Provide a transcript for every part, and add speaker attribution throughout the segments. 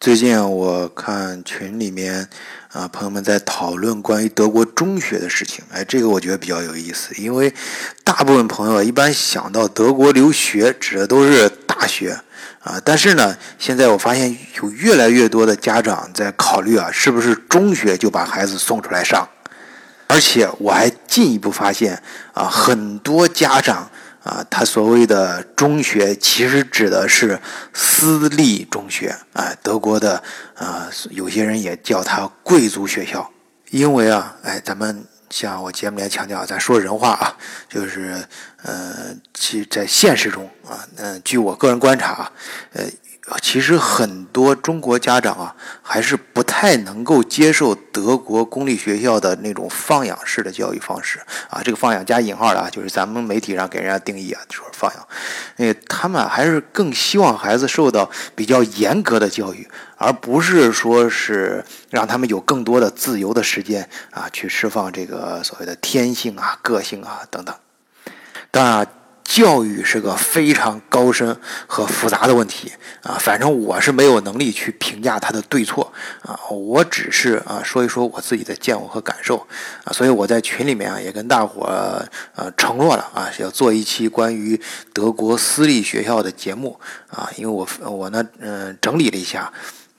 Speaker 1: 最近我看群里面啊，朋友们在讨论关于德国中学的事情。哎，这个我觉得比较有意思，因为大部分朋友一般想到德国留学指的都是大学啊，但是呢，现在我发现有越来越多的家长在考虑啊，是不是中学就把孩子送出来上？而且我还进一步发现啊，很多家长。啊，他所谓的中学其实指的是私立中学啊，德国的啊，有些人也叫它贵族学校，因为啊，哎，咱们像我节目里强调，咱说人话啊，就是呃，其在现实中啊，嗯，据我个人观察啊，呃。其实很多中国家长啊，还是不太能够接受德国公立学校的那种放养式的教育方式啊。这个“放养”加引号的啊，就是咱们媒体上给人家定义啊，说放养。那他们还是更希望孩子受到比较严格的教育，而不是说是让他们有更多的自由的时间啊，去释放这个所谓的天性啊、个性啊等等。当然。教育是个非常高深和复杂的问题啊，反正我是没有能力去评价它的对错啊，我只是啊说一说我自己的见闻和感受啊，所以我在群里面啊也跟大伙呃承诺了啊，要做一期关于德国私立学校的节目啊，因为我我呢嗯整理了一下。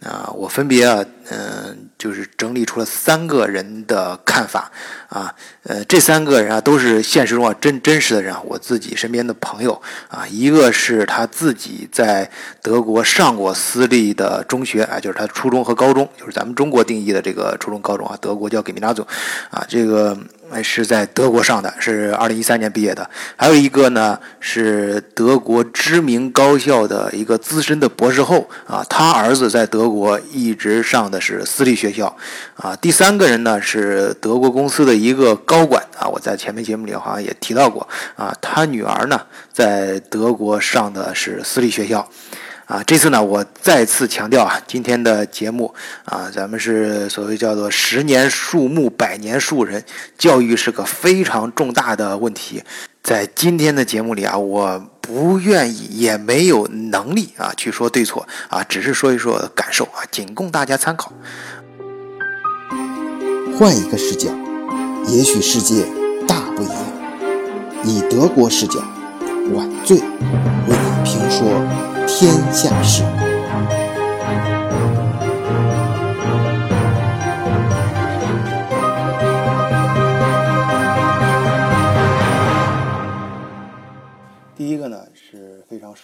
Speaker 1: 啊，我分别啊，嗯，就是整理出了三个人的看法啊，呃，这三个人啊都是现实中啊真真实的人啊，我自己身边的朋友啊，一个是他自己在德国上过私立的中学啊，就是他初中和高中，就是咱们中国定义的这个初中高中啊，德国叫给米纳祖啊，这个。是在德国上的，是二零一三年毕业的。还有一个呢，是德国知名高校的一个资深的博士后啊，他儿子在德国一直上的是私立学校啊。第三个人呢，是德国公司的一个高管啊，我在前面节目里好像也提到过啊，他女儿呢在德国上的是私立学校。啊，这次呢，我再次强调啊，今天的节目啊，咱们是所谓叫做“十年树木，百年树人”，教育是个非常重大的问题。在今天的节目里啊，我不愿意，也没有能力啊去说对错啊，只是说一说感受啊，仅供大家参考。
Speaker 2: 换一个视角，也许世界大不一样。以德国视角，晚醉为你评说。天下事。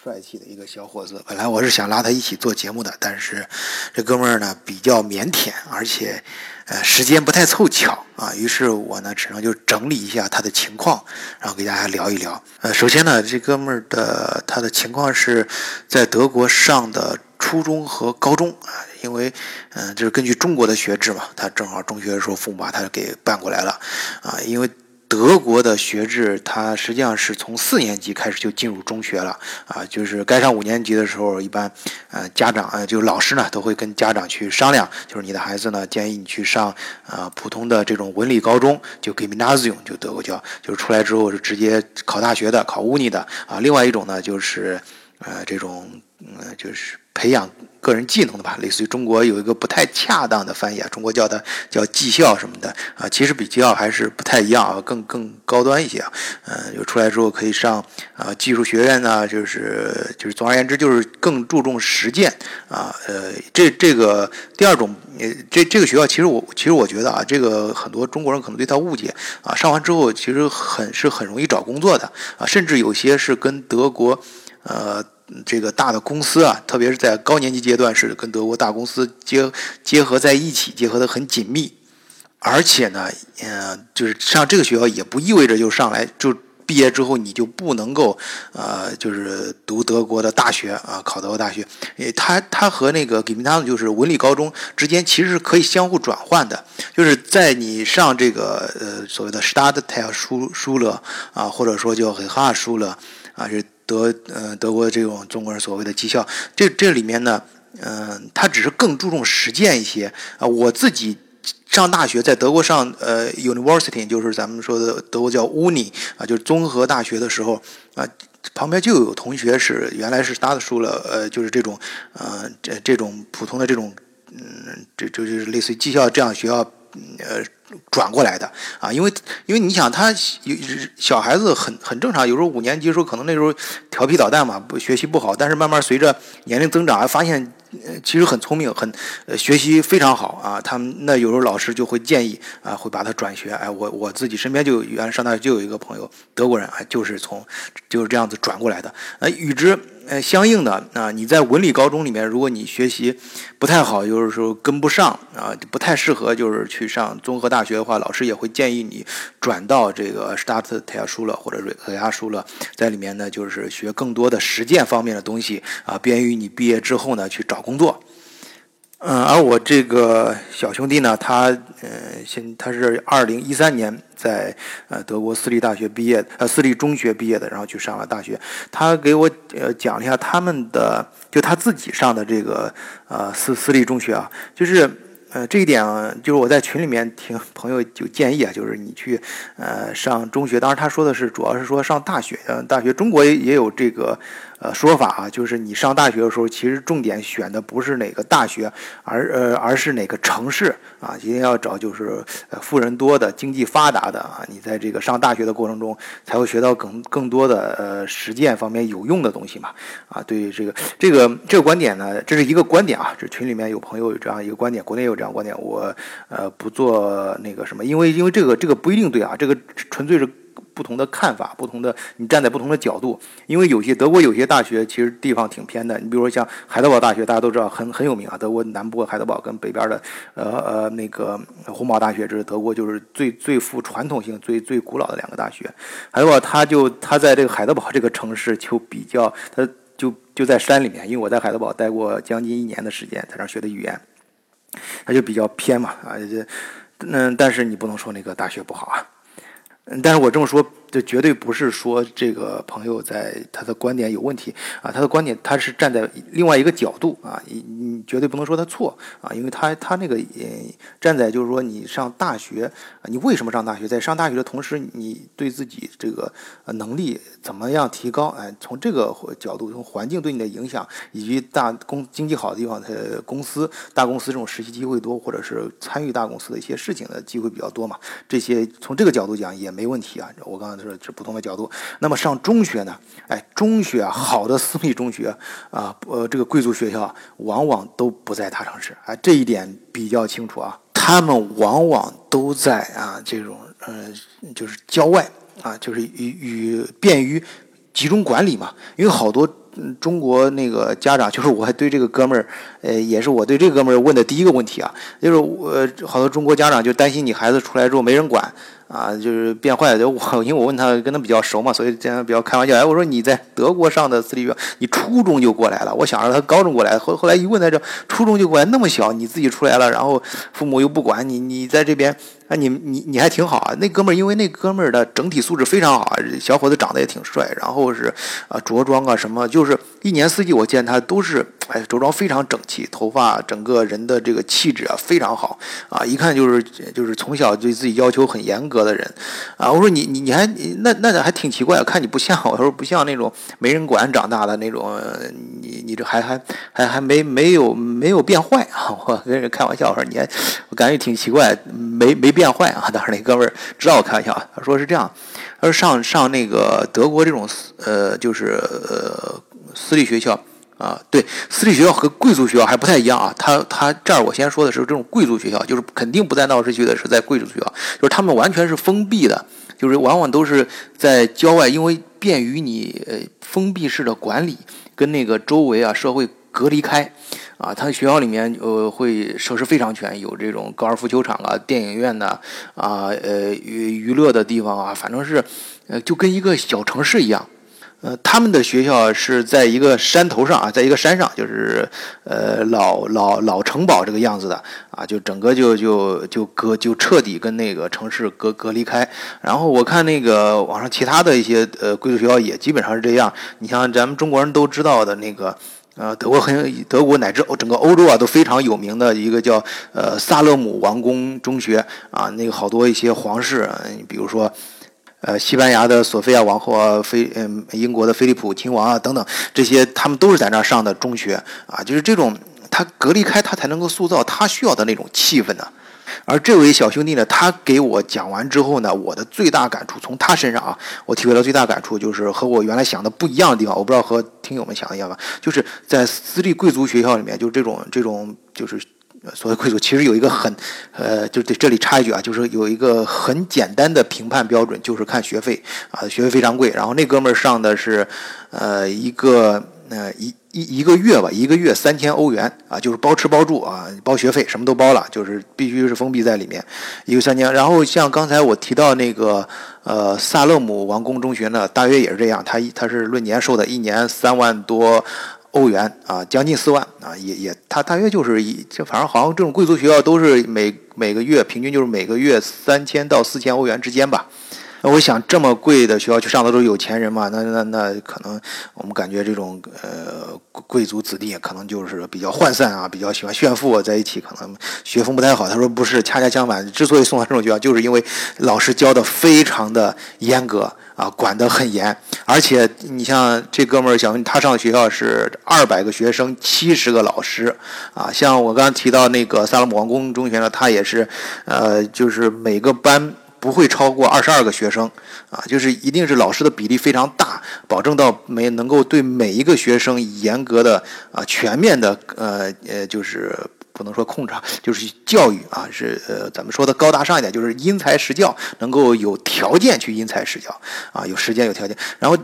Speaker 1: 帅气的一个小伙子，本来我是想拉他一起做节目的，但是这哥们儿呢比较腼腆，而且呃时间不太凑巧啊，于是我呢只能就整理一下他的情况，然后给大家聊一聊。呃，首先呢，这哥们儿的他的情况是在德国上的初中和高中啊，因为嗯，就是根据中国的学制嘛，他正好中学的时候父母把他给办过来了啊，因为。德国的学制，它实际上是从四年级开始就进入中学了啊，就是该上五年级的时候，一般呃家长呃就老师呢都会跟家长去商量，就是你的孩子呢建议你去上啊普通的这种文理高中，就 Gymnasium 就德国叫，就是出来之后是直接考大学的，考 Uni 的啊。另外一种呢就是呃这种呃就是培养。个人技能的吧，类似于中国有一个不太恰当的翻译啊，中国叫它叫技校什么的啊，其实比技校还是不太一样啊，更更高端一些啊。嗯，就出来之后可以上啊技术学院呢，就是就是总而言之就是更注重实践啊。呃，这这个第二种，呃这这个学校其实我其实我觉得啊，这个很多中国人可能对他误解啊，上完之后其实很是很容易找工作的啊，甚至有些是跟德国呃。这个大的公司啊，特别是在高年级阶段，是跟德国大公司结结合在一起，结合的很紧密。而且呢，嗯，就是上这个学校也不意味着就上来就毕业之后你就不能够，呃，就是读德国的大学啊，考德国大学。诶，它它和那个给明他们就是文理高中之间其实是可以相互转换的，就是在你上这个呃所谓的 Stadtteil 书书了啊，或者说叫 h a 书了啊，是。德呃德国这种中国人所谓的技校，这这里面呢，嗯，他只是更注重实践一些啊。我自己上大学在德国上呃 university，就是咱们说的德国叫 uni 啊，就是综合大学的时候啊，旁边就有同学是原来是 start school 呃，就是这种呃这这种普通的这种嗯，这这就是类似于技校这样学校呃转过来的啊，因为因为你想他有小孩子很很正常，有时候五年级的时候可能那时候调皮捣蛋嘛，不学习不好，但是慢慢随着年龄增长，发现。呃，其实很聪明，很学习非常好啊。他们那有时候老师就会建议啊，会把他转学。哎，我我自己身边就原来上大学就有一个朋友，德国人，哎，就是从就是这样子转过来的。呃，与之呃相应的啊，你在文理高中里面，如果你学习不太好，就是说跟不上啊，不太适合就是去上综合大学的话，老师也会建议你转到这个 Start t e l 了或者瑞克亚书了，在里面呢就是学更多的实践方面的东西啊，便于你毕业之后呢去。找工作，嗯，而我这个小兄弟呢，他呃，现他是二零一三年在呃德国私立大学毕业，呃私立中学毕业的，然后去上了大学。他给我呃讲了一下他们的，就他自己上的这个呃私私立中学啊，就是呃这一点啊就是我在群里面听朋友就建议啊，就是你去呃上中学，当然他说的是主要是说上大学，嗯，大学中国也有这个。呃，说法啊，就是你上大学的时候，其实重点选的不是哪个大学，而呃，而是哪个城市啊，一定要找就是呃富人多的、经济发达的啊。你在这个上大学的过程中，才会学到更更多的呃实践方面有用的东西嘛。啊，对于这个这个这个观点呢，这是一个观点啊。这群里面有朋友有这样一个观点，国内有这样观点，我呃不做那个什么，因为因为这个这个不一定对啊，这个纯粹是。不同的看法，不同的你站在不同的角度，因为有些德国有些大学其实地方挺偏的，你比如说像海德堡大学，大家都知道很很有名啊。德国南部海德堡跟北边的呃呃那个洪堡大学，这是德国就是最最富传统性、最最古老的两个大学。海德堡他就他在这个海德堡这个城市就比较，他就就在山里面，因为我在海德堡待过将近一年的时间，在那儿学的语言，他就比较偏嘛啊这嗯，但是你不能说那个大学不好啊。嗯，但是我这么说，这绝对不是说这个朋友在他的观点有问题啊，他的观点他是站在另外一个角度啊，你你绝对不能说他错啊，因为他他那个呃站在就是说你上大学，你为什么上大学？在上大学的同时，你对自己这个能力怎么样提高？哎，从这个角度，从环境对你的影响，以及大公经济好的地方，他公司大公司这种实习机会多，或者是参与大公司的一些事情的机会比较多嘛，这些从这个角度讲也。没问题啊，我刚才说是不同的角度。那么上中学呢？哎，中学啊，好的私立中学啊，呃，这个贵族学校往往都不在大城市，哎，这一点比较清楚啊。他们往往都在啊这种呃，就是郊外啊，就是与与便于集中管理嘛。因为好多中国那个家长，就是我还对这个哥们儿，呃，也是我对这哥们儿问的第一个问题啊，就是我好多中国家长就担心你孩子出来之后没人管。啊，就是变坏了。就。我因为我问他跟他比较熟嘛，所以这样比较开玩笑。哎，我说你在德国上的私立学校，你初中就过来了。我想着他高中过来，后后来一问他这初中就过来，那么小你自己出来了，然后父母又不管你，你在这边。啊，你你你还挺好啊！那哥们儿，因为那哥们儿的整体素质非常好，小伙子长得也挺帅，然后是啊着装啊什么，就是一年四季我见他都是哎着装非常整齐，头发整个人的这个气质啊非常好啊，一看就是就是从小对自己要求很严格的人啊。我说你你你还那那还挺奇怪，看你不像，我说不像那种没人管长大的那种，你你这还还还还没没有没有变坏啊！我跟人开玩笑我说你还我感觉挺奇怪，没没。变坏啊！当时那哥们儿知道我开玩笑，他说是这样，他说上上那个德国这种呃，就是呃私立学校啊，对，私立学校和贵族学校还不太一样啊。他他这儿我先说的是这种贵族学校，就是肯定不在闹市区的，是在贵族学校，就是他们完全是封闭的，就是往往都是在郊外，因为便于你呃封闭式的管理，跟那个周围啊社会隔离开。啊，他学校里面呃会设施非常全，有这种高尔夫球场啊、电影院呐，啊呃娱娱乐的地方啊，反正是，呃就跟一个小城市一样。呃，他们的学校是在一个山头上啊，在一个山上，就是呃老老老城堡这个样子的啊，就整个就就就隔就彻底跟那个城市隔隔离开。然后我看那个网上其他的一些呃贵族学校也基本上是这样。你像咱们中国人都知道的那个。呃，德国很德国乃至欧整个欧洲啊都非常有名的一个叫呃萨勒姆王宫中学啊，那个好多一些皇室，比如说。呃，西班牙的索菲亚王后啊，菲嗯，英国的菲利普亲王啊，等等，这些他们都是在那儿上的中学啊，就是这种他隔离开，他才能够塑造他需要的那种气氛呢。而这位小兄弟呢，他给我讲完之后呢，我的最大感触从他身上啊，我体会到最大感触就是和我原来想的不一样的地方。我不知道和听友们想一样吧？就是在私立贵族学校里面，就这种这种就是所谓贵族，其实有一个很呃，就这里插一句啊，就是有一个很简单的评判标准，就是看学费啊，学费非常贵。然后那哥们儿上的是呃一个那一。一一个月吧，一个月三千欧元啊，就是包吃包住啊，包学费，什么都包了，就是必须是封闭在里面，一个三千。然后像刚才我提到那个呃萨勒姆王宫中学呢，大约也是这样，它它是论年收的，一年三万多欧元啊，将近四万啊，也也它大约就是一，就反正好像这种贵族学校都是每每个月平均就是每个月三千到四千欧元之间吧。那我想，这么贵的学校去上的都是有钱人嘛？那那那可能我们感觉这种呃贵族子弟可能就是比较涣散啊，比较喜欢炫富，在一起可能学风不太好。他说不是，恰恰相反，之所以送到这种学校，就是因为老师教的非常的严格啊，管得很严。而且你像这哥们儿小他上的学校是二百个学生，七十个老师啊。像我刚刚提到那个萨勒姆王宫中学呢，他也是呃，就是每个班。不会超过二十二个学生，啊，就是一定是老师的比例非常大，保证到每能够对每一个学生严格的啊全面的呃呃就是不能说控制，就是教育啊是呃咱们说的高大上一点，就是因材施教，能够有条件去因材施教啊，有时间有条件，然后。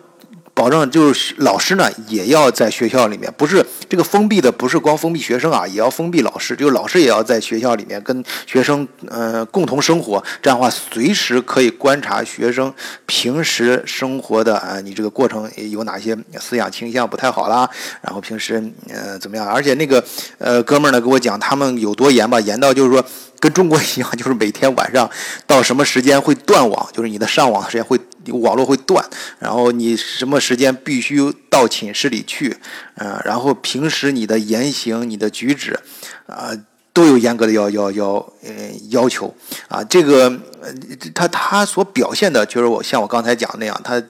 Speaker 1: 保证就是老师呢，也要在学校里面，不是这个封闭的，不是光封闭学生啊，也要封闭老师。就是老师也要在学校里面跟学生呃共同生活，这样的话随时可以观察学生平时生活的啊，你这个过程有哪些思想倾向不太好啦，然后平时呃怎么样？而且那个呃哥们儿呢给我讲他们有多严吧，严到就是说。跟中国一样，就是每天晚上到什么时间会断网，就是你的上网时间会网络会断，然后你什么时间必须到寝室里去，嗯，然后平时你的言行、你的举止，啊，都有严格的要要要呃要求啊。这个他他所表现的，就是我像我刚才讲那样，他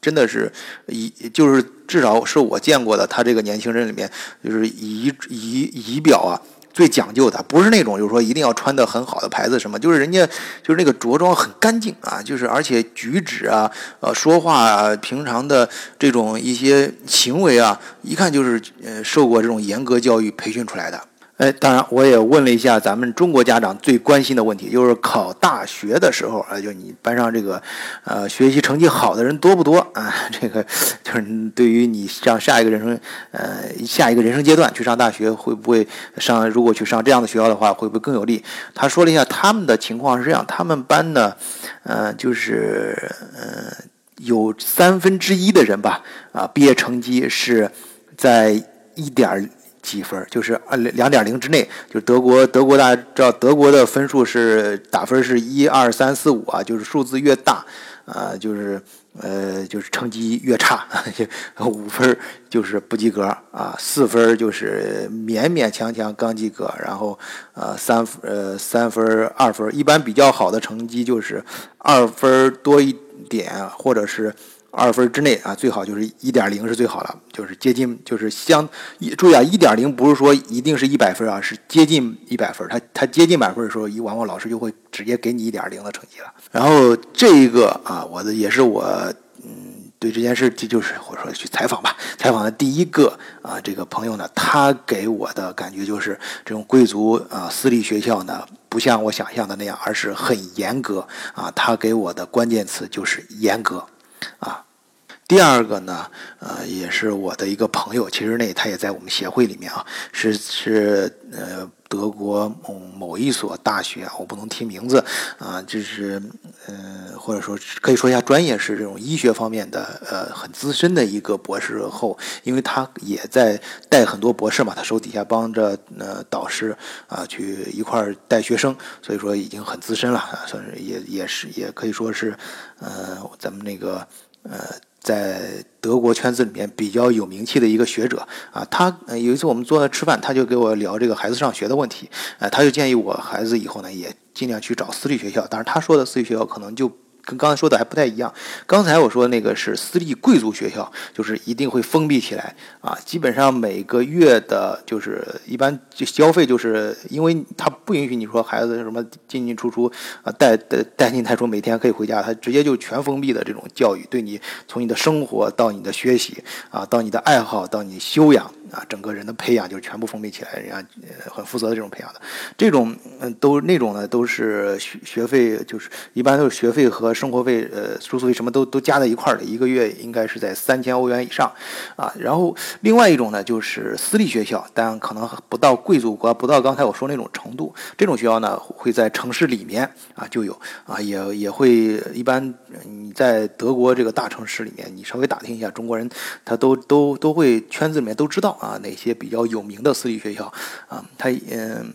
Speaker 1: 真的是仪，就是至少是我见过的，他这个年轻人里面，就是仪仪仪表啊。最讲究的不是那种，就是说一定要穿的很好的牌子什么，就是人家就是那个着装很干净啊，就是而且举止啊，呃，说话啊，平常的这种一些行为啊，一看就是呃受过这种严格教育培训出来的。哎，当然，我也问了一下咱们中国家长最关心的问题，就是考大学的时候，啊，就你班上这个，呃，学习成绩好的人多不多啊？这个就是对于你上下一个人生，呃，下一个人生阶段去上大学，会不会上？如果去上这样的学校的话，会不会更有利？他说了一下他们的情况是这样，他们班呢，呃，就是，呃，有三分之一的人吧，啊，毕业成绩是在一点。几分就是二两点零之内，就德国德国大家知道德国的分数是打分是一二三四五啊，就是数字越大，啊就是呃就是成绩越差，五分就是不及格啊，四分就是勉勉强强刚及格，然后呃三呃三分二分，一般比较好的成绩就是二分多一点，或者是。二分之内啊，最好就是一点零是最好了，就是接近，就是相一。注意啊，一点零不是说一定是一百分啊，是接近一百分。他他接近百分的时候，一往往老师就会直接给你一点零的成绩了。然后这一个啊，我的也是我嗯对这件事就是或者说去采访吧，采访的第一个啊这个朋友呢，他给我的感觉就是这种贵族啊私立学校呢，不像我想象的那样，而是很严格啊。他给我的关键词就是严格。啊，第二个呢，呃，也是我的一个朋友，其实那他也在我们协会里面啊，是是呃德国某某一所大学啊，我不能提名字啊，就是呃或者说可以说一下专业是这种医学方面的呃很资深的一个博士后，因为他也在带很多博士嘛，他手底下帮着呃导师啊去一块儿带学生，所以说已经很资深了，算是也也是也可以说是呃咱们那个。呃，在德国圈子里面比较有名气的一个学者啊，他有一次我们坐那吃饭，他就给我聊这个孩子上学的问题，啊，他就建议我孩子以后呢也尽量去找私立学校，但是他说的私立学校可能就跟刚才说的还不太一样。刚才我说那个是私立贵族学校，就是一定会封闭起来啊，基本上每个月的，就是一般就消费，就是因为他不允许你说孩子什么进进出出啊，带带带进带出，每天可以回家，他直接就全封闭的这种教育，对你从你的生活到你的学习啊，到你的爱好到你修养。啊，整个人的培养就是全部封闭起来，人家很负责的这种培养的，这种嗯都那种呢都是学学费，就是一般都是学费和生活费，呃，住宿费什么都都加在一块儿的，一个月应该是在三千欧元以上，啊，然后另外一种呢就是私立学校，但可能不到贵族国，不到刚才我说那种程度，这种学校呢会在城市里面啊就有啊，也也会一般你在德国这个大城市里面，你稍微打听一下，中国人他都都都会圈子里面都知道。啊，哪些比较有名的私立学校啊？它嗯，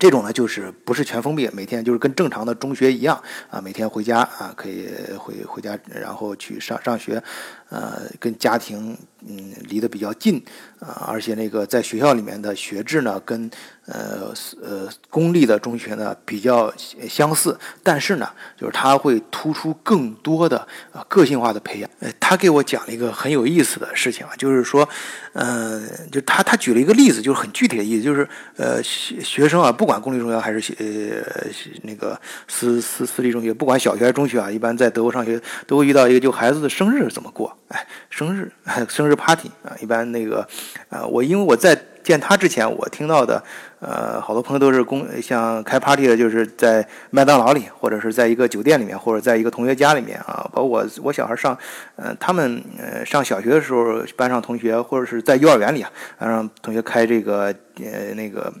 Speaker 1: 这种呢就是不是全封闭，每天就是跟正常的中学一样啊，每天回家啊，可以回回家，然后去上上学，呃，跟家庭嗯离得比较近啊，而且那个在学校里面的学制呢，跟呃呃公立的中学呢比较相似，但是呢，就是他会突出更多的个性化的培养。呃，他给我讲了一个很有意思的事情啊，就是说。嗯，就他他举了一个例子，就是很具体的意思，就是呃学学生啊，不管公立中学还是学呃那个私私私立中学，不管小学还是中学啊，一般在德国上学都会遇到一个，就孩子的生日怎么过？哎，生日 生日 party 啊，一般那个啊，我因为我在。见他之前，我听到的，呃，好多朋友都是公像开 party 的，就是在麦当劳里，或者是在一个酒店里面，或者在一个同学家里面啊。包括我我小孩上，呃，他们呃上小学的时候，班上同学或者是在幼儿园里啊，让同学开这个呃那个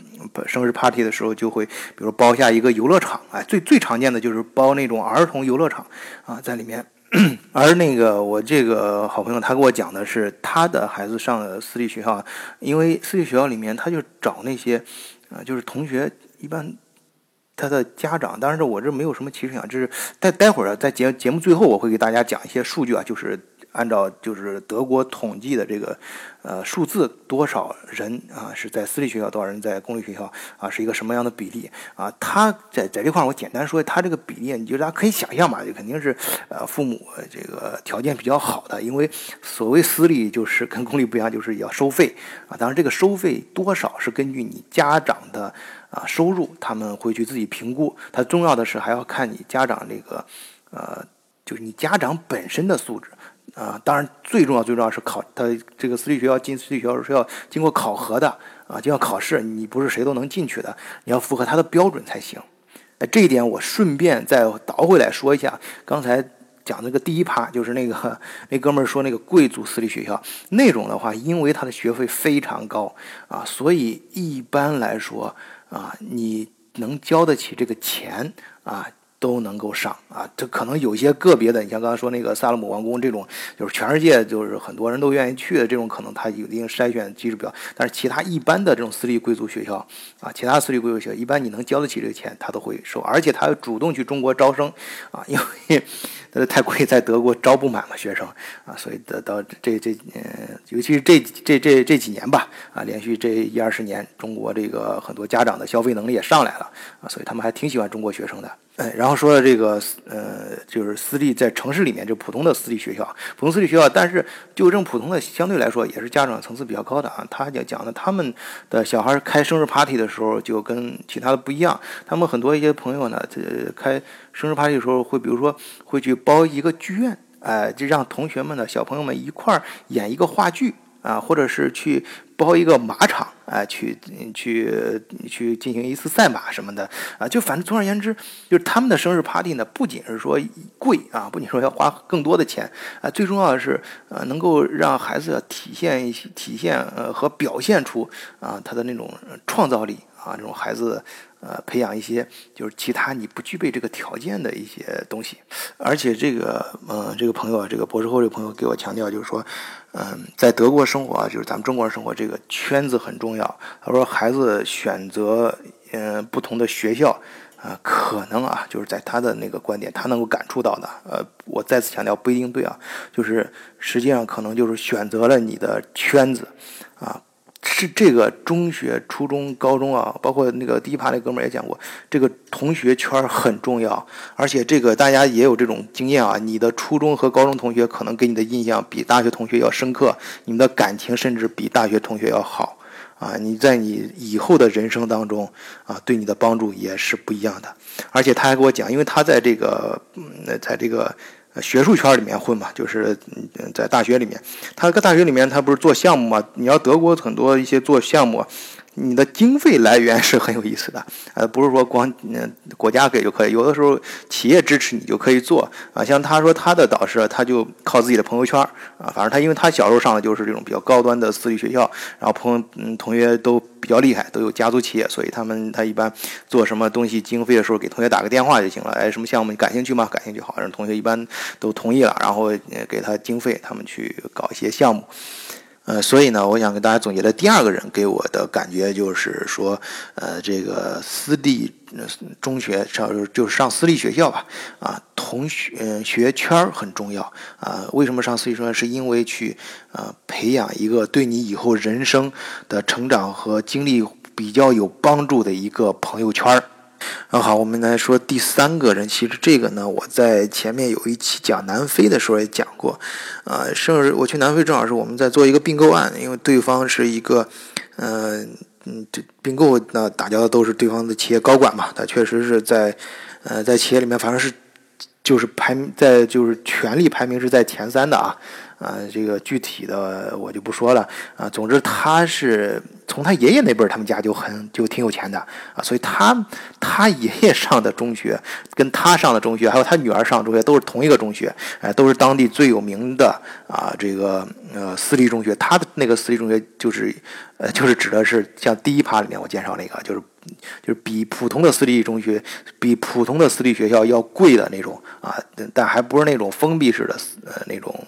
Speaker 1: 生日 party 的时候，就会比如包下一个游乐场，哎，最最常见的就是包那种儿童游乐场啊，在里面。而那个我这个好朋友，他给我讲的是他的孩子上私立学校，因为私立学校里面他就找那些，啊，就是同学一般，他的家长，当然我这没有什么歧视啊，就是待待会儿在节节目最后我会给大家讲一些数据啊，就是。按照就是德国统计的这个，呃数字多少人啊是在私立学校，多少人在公立学校啊是一个什么样的比例啊？他在在这块儿我简单说，他这个比例，你就大家可以想象嘛，就肯定是呃父母这个条件比较好的，因为所谓私立就是跟公立不一样，就是要收费啊。当然这个收费多少是根据你家长的啊收入，他们会去自己评估。它重要的是还要看你家长这个呃，就是你家长本身的素质。啊，当然最重要最重要是考他这个私立学校进私立学校是要经过考核的啊，就要考试，你不是谁都能进去的，你要符合他的标准才行。哎，这一点我顺便再倒回来说一下，刚才讲那个第一趴就是那个那哥们儿说那个贵族私立学校那种的话，因为他的学费非常高啊，所以一般来说啊，你能交得起这个钱啊。都能够上啊，这可能有些个别的，你像刚才说那个萨勒姆王宫这种，就是全世界就是很多人都愿意去的这种，可能它有一定筛选机制表。但是其他一般的这种私立贵族学校啊，其他私立贵族学校，一般你能交得起这个钱，他都会收，而且他主动去中国招生啊，因为 呃太贵，在德国招不满嘛学生啊，所以得到这这嗯，尤其是这这这这几年吧啊，连续这一二十年，中国这个很多家长的消费能力也上来了啊，所以他们还挺喜欢中国学生的。哎，然后说的这个，呃，就是私立在城市里面就普通的私立学校，普通私立学校，但是就这种普通的，相对来说也是家长层次比较高的啊。他讲讲的，他们的小孩开生日 party 的时候就跟其他的不一样，他们很多一些朋友呢，这开生日 party 的时候会，比如说会去包一个剧院，哎，就让同学们呢，小朋友们一块儿演一个话剧。啊，或者是去包一个马场，哎，去去去进行一次赛马什么的，啊，就反正总而言之，就是他们的生日 party 呢，不仅是说贵啊，不仅说要花更多的钱啊，最重要的是，呃，能够让孩子体现一些体现呃和表现出啊他的那种创造力啊，这种孩子。呃，培养一些就是其他你不具备这个条件的一些东西，而且这个，嗯，这个朋友啊，这个博士后这个朋友给我强调，就是说，嗯，在德国生活啊，就是咱们中国人生活，这个圈子很重要。他说，孩子选择嗯不同的学校啊，可能啊，就是在他的那个观点，他能够感触到的，呃，我再次强调不一定对啊，就是实际上可能就是选择了你的圈子啊。是这个中学、初中、高中啊，包括那个第一排那哥们儿也讲过，这个同学圈很重要，而且这个大家也有这种经验啊。你的初中和高中同学可能给你的印象比大学同学要深刻，你们的感情甚至比大学同学要好啊。你在你以后的人生当中啊，对你的帮助也是不一样的。而且他还给我讲，因为他在这个嗯，在这个。学术圈里面混嘛，就是在大学里面，他搁大学里面，他不是做项目嘛？你要德国很多一些做项目。你的经费来源是很有意思的，呃，不是说光嗯国家给就可以，有的时候企业支持你就可以做啊。像他说他的导师，他就靠自己的朋友圈啊，反正他因为他小时候上的就是这种比较高端的私立学校，然后朋友嗯同学都比较厉害，都有家族企业，所以他们他一般做什么东西经费的时候，给同学打个电话就行了。哎，什么项目你感兴趣吗？感兴趣好，让同学一般都同意了，然后给他经费，他们去搞一些项目。呃，所以呢，我想跟大家总结的第二个人给我的感觉就是说，呃，这个私立中学上就是上私立学校吧，啊，同学学圈很重要啊。为什么上私立学校？是因为去呃培养一个对你以后人生的成长和经历比较有帮助的一个朋友圈儿。啊，好，我们来说第三个人。其实这个呢，我在前面有一期讲南非的时候也讲过。啊，甚至我去南非正好是我们在做一个并购案，因为对方是一个，嗯嗯，这并购那打交道都是对方的企业高管嘛，他确实是在，呃，在企业里面反正是，就是排在就是权力排名是在前三的啊。啊，这个具体的我就不说了啊。总之，他是从他爷爷那辈儿，他们家就很就挺有钱的啊。所以，他他爷爷上的中学，跟他上的中学，还有他女儿上的中学，都是同一个中学，哎，都是当地最有名的啊。这个呃私立中学，他的那个私立中学就是呃就是指的是像第一趴里面我介绍那个，就是就是比普通的私立中学，比普通的私立学校要贵的那种啊，但还不是那种封闭式的呃那种。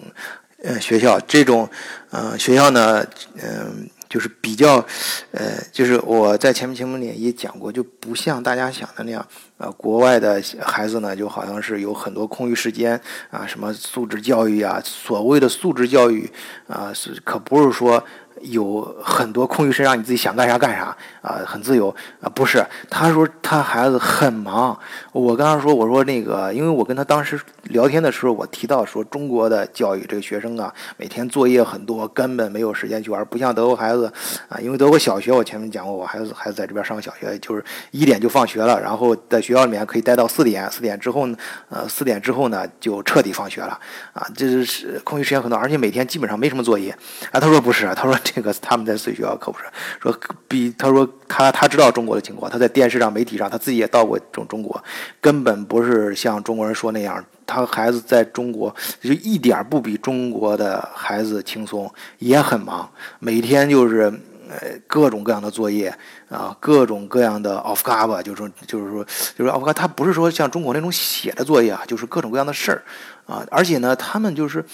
Speaker 1: 呃，学校这种，呃，学校呢，嗯，就是比较，呃，就是我在前面节目里也讲过，就不像大家想的那样，呃，国外的孩子呢，就好像是有很多空余时间啊，什么素质教育啊，所谓的素质教育啊，是可不是说。有很多空余时间，让你自己想干啥干啥啊，很自由啊。不是，他说他孩子很忙。我跟他说，我说那个，因为我跟他当时聊天的时候，我提到说中国的教育这个学生啊，每天作业很多，根本没有时间去玩，不像德国孩子啊。因为德国小学，我前面讲过，我孩子孩子在这边上小学，就是一点就放学了，然后在学校里面可以待到四点，四点之后呢，呃，四点之后呢就彻底放学了啊。这是空余时间很多，而且每天基本上没什么作业啊。他说不是，他说。这个他们在私立学校可不是说比他说他他知道中国的情况，他在电视上媒体上他自己也到过中中国，根本不是像中国人说那样，他孩子在中国就一点不比中国的孩子轻松，也很忙，每天就是呃各种各样的作业啊，各种各样的 off cover，就是就是说就是 off 他不是说像中国那种写的作业啊，就是各种各样的事儿啊，而且呢，他们就是。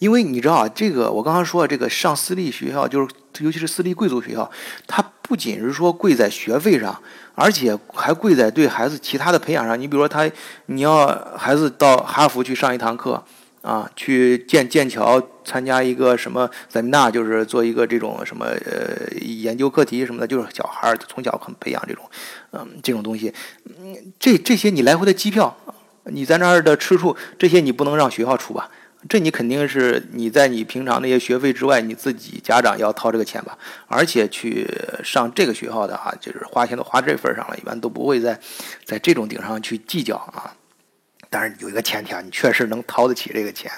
Speaker 1: 因为你知道啊，这个我刚刚说这个上私立学校，就是尤其是私立贵族学校，它不仅是说贵在学费上，而且还贵在对孩子其他的培养上。你比如说他，你要孩子到哈佛去上一堂课，啊，去剑剑桥参加一个什么塞米纳，就是做一个这种什么呃研究课题什么的，就是小孩儿从小很培养这种，嗯，这种东西，嗯，这这些你来回的机票，你在那儿的吃住，这些你不能让学校出吧？这你肯定是你在你平常那些学费之外，你自己家长要掏这个钱吧？而且去上这个学校的啊，就是花钱都花这份上了，一般都不会在在这种顶上去计较啊。但是有一个前提啊，你确实能掏得起这个钱。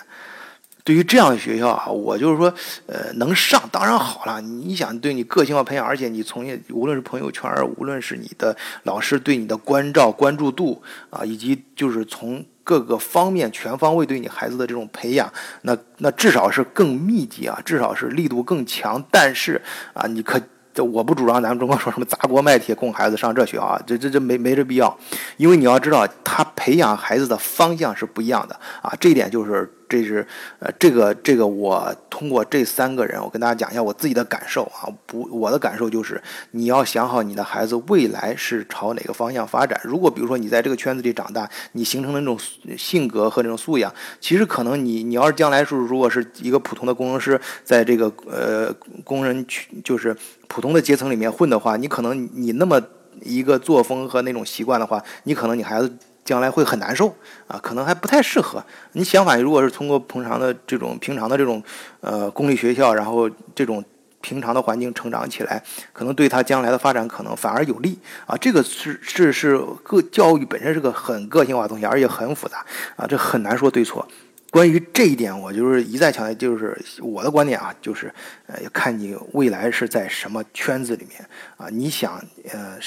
Speaker 1: 对于这样的学校啊，我就是说，呃，能上当然好了。你想对你个性化培养，而且你从业，无论是朋友圈，无论是你的老师对你的关照、关注度啊，以及就是从。各个方面全方位对你孩子的这种培养，那那至少是更密集啊，至少是力度更强。但是啊，你可这我不主张咱们中国说什么砸锅卖铁供孩子上这学啊，这这这没没这必要。因为你要知道，他培养孩子的方向是不一样的啊，这一点就是这是呃这个这个我通过这三个人，我跟大家讲一下我自己的感受啊，不，我的感受就是你要想好你的孩子未来是朝哪个方向发展。如果比如说你在这个圈子里长大，你形成的那种性格和那种素养，其实可能你你要是将来是如果是一个普通的工程师，在这个呃工人区就是普通的阶层里面混的话，你可能你那么一个作风和那种习惯的话，你可能你孩子。将来会很难受啊，可能还不太适合。你相反，如果是通过平常的这种平常的这种呃公立学校，然后这种平常的环境成长起来，可能对他将来的发展可能反而有利啊。这个是是是个教育本身是个很个性化的东西，而且很复杂啊，这很难说对错。关于这一点，我就是一再强调，就是我的观点啊，就是呃，要看你未来是在什么圈子里面啊，你想呃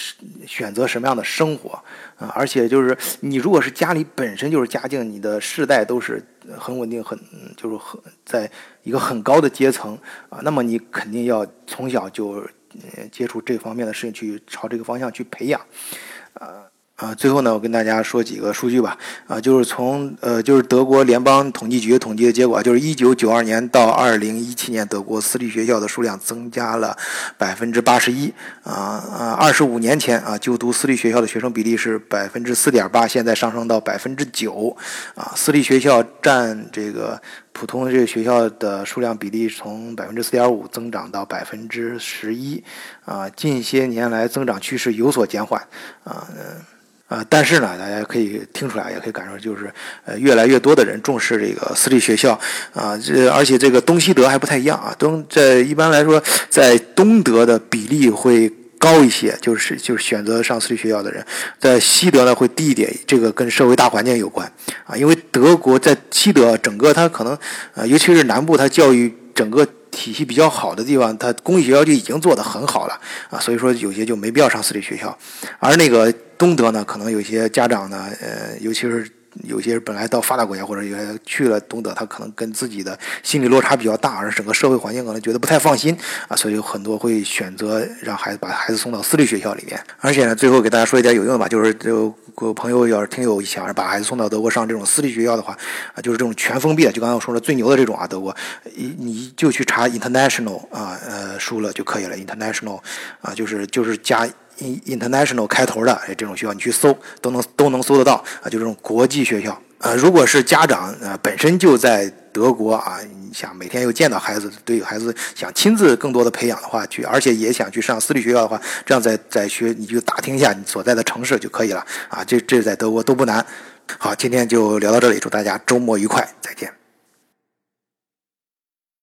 Speaker 1: 选择什么样的生活啊，而且就是你如果是家里本身就是家境，你的世代都是很稳定，很就是很在一个很高的阶层啊，那么你肯定要从小就接触这方面的事情，去朝这个方向去培养，啊。啊，最后呢，我跟大家说几个数据吧。啊，就是从呃，就是德国联邦统计局统计的结果，就是一九九二年到二零一七年，德国私立学校的数量增加了百分之八十一。啊啊，二十五年前啊，就读私立学校的学生比例是百分之四点八，现在上升到百分之九。啊，私立学校占这个普通这个学校的数量比例从百分之四点五增长到百分之十一。啊，近些年来增长趋势有所减缓。啊啊，但是呢，大家可以听出来，也可以感受，就是呃，越来越多的人重视这个私立学校啊，这而且这个东西德还不太一样啊，东在一般来说，在东德的比例会高一些，就是就是选择上私立学校的人，在西德呢会低一点，这个跟社会大环境有关啊，因为德国在西德整个它可能呃，尤其是南部，它教育整个。体系比较好的地方，它公立学校就已经做得很好了啊，所以说有些就没必要上私立学校。而那个东德呢，可能有些家长呢，呃，尤其是。有些本来到发达国家或者有些去了东德，他可能跟自己的心理落差比较大，而整个社会环境可能觉得不太放心啊，所以有很多会选择让孩子把孩子送到私立学校里面。而且呢，最后给大家说一点有用的吧，就是就朋友要是听友想把孩子送到德国上这种私立学校的话啊，就是这种全封闭的，就刚才我说的最牛的这种啊，德国，你你就去查 international 啊呃输了就可以了，international 啊就是就是加。International 开头的这种学校，你去搜都能都能搜得到啊，就这种国际学校啊。如果是家长啊本身就在德国啊，你想每天又见到孩子，对孩子想亲自更多的培养的话，去而且也想去上私立学校的话，这样在在学你就打听一下你所在的城市就可以了啊。这这在德国都不难。好，今天就聊到这里，祝大家周末愉快，再见。